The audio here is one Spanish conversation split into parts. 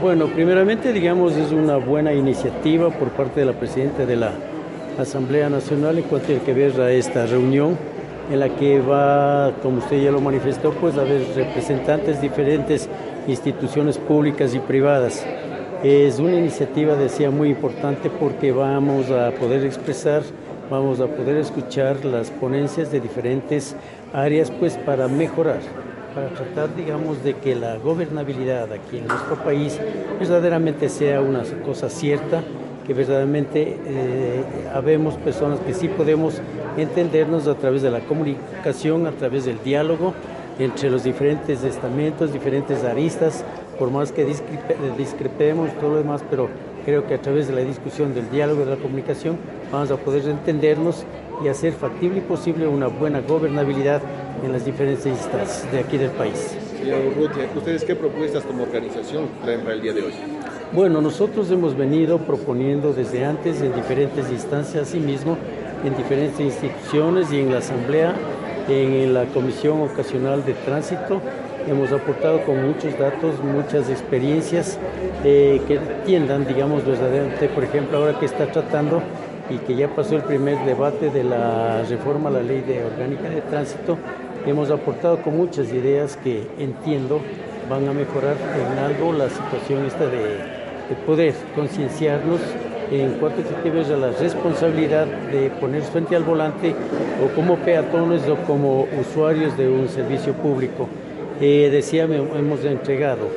Bueno, primeramente, digamos, es una buena iniciativa por parte de la presidenta de la Asamblea Nacional en cuanto a que ver a esta reunión en la que va, como usted ya lo manifestó, pues a haber representantes de diferentes instituciones públicas y privadas. Es una iniciativa, decía, muy importante porque vamos a poder expresar, vamos a poder escuchar las ponencias de diferentes áreas, pues para mejorar, para tratar, digamos, de que la gobernabilidad aquí en nuestro país verdaderamente sea una cosa cierta, que verdaderamente eh, habemos personas que sí podemos entendernos a través de la comunicación, a través del diálogo entre los diferentes estamentos, diferentes aristas, por más que discrepemos todo lo demás, pero creo que a través de la discusión, del diálogo, de la comunicación, vamos a poder entendernos y hacer factible y posible una buena gobernabilidad en las diferentes instancias de aquí del país. Señor Urrutia, ¿ustedes qué propuestas como organización traen para el día de hoy? Bueno, nosotros hemos venido proponiendo desde antes en diferentes instancias, asimismo, en diferentes instituciones y en la Asamblea, en la Comisión Ocasional de Tránsito, hemos aportado con muchos datos, muchas experiencias eh, que tiendan, digamos, verdaderamente, por ejemplo, ahora que está tratando y que ya pasó el primer debate de la reforma a la ley de orgánica de tránsito, hemos aportado con muchas ideas que entiendo van a mejorar en algo la situación esta de de poder concienciarnos en cuanto a la responsabilidad de poner frente al volante o como peatones o como usuarios de un servicio público. Eh, decía, hemos entregado,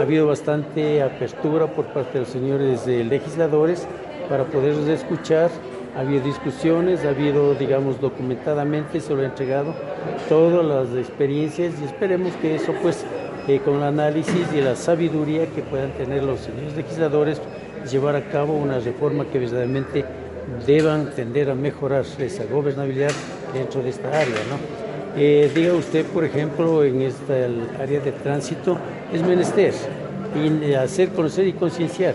ha habido bastante apertura por parte de los señores legisladores para poderlos escuchar, ha habido discusiones, ha habido, digamos, documentadamente, se lo ha entregado todas las experiencias y esperemos que eso pues eh, con el análisis y la sabiduría que puedan tener los señores legisladores, llevar a cabo una reforma que verdaderamente deban tender a mejorar esa gobernabilidad dentro de esta área. ¿no? Eh, diga usted, por ejemplo, en esta área de tránsito, es menester hacer conocer y concienciar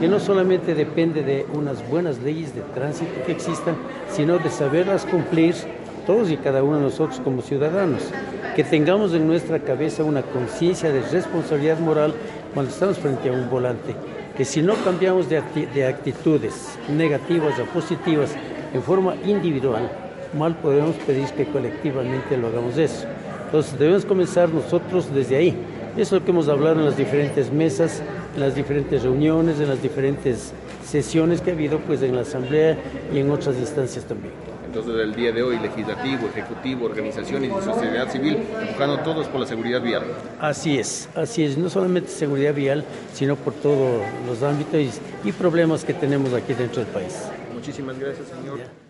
que no solamente depende de unas buenas leyes de tránsito que existan, sino de saberlas cumplir todos y cada uno de nosotros como ciudadanos, que tengamos en nuestra cabeza una conciencia de responsabilidad moral cuando estamos frente a un volante, que si no cambiamos de, actitudes negativas o positivas en forma individual, mal podemos pedir que colectivamente lo hagamos eso. Entonces debemos comenzar nosotros desde ahí. Eso es lo que hemos hablado en las diferentes mesas, en las diferentes reuniones, en las diferentes sesiones que ha habido pues en la Asamblea y en otras instancias también. Entonces, el día de hoy, legislativo, ejecutivo, organizaciones y sociedad civil, enfocando todos por la seguridad vial. Así es, así es, no solamente seguridad vial, sino por todos los ámbitos y problemas que tenemos aquí dentro del país. Muchísimas gracias, señor.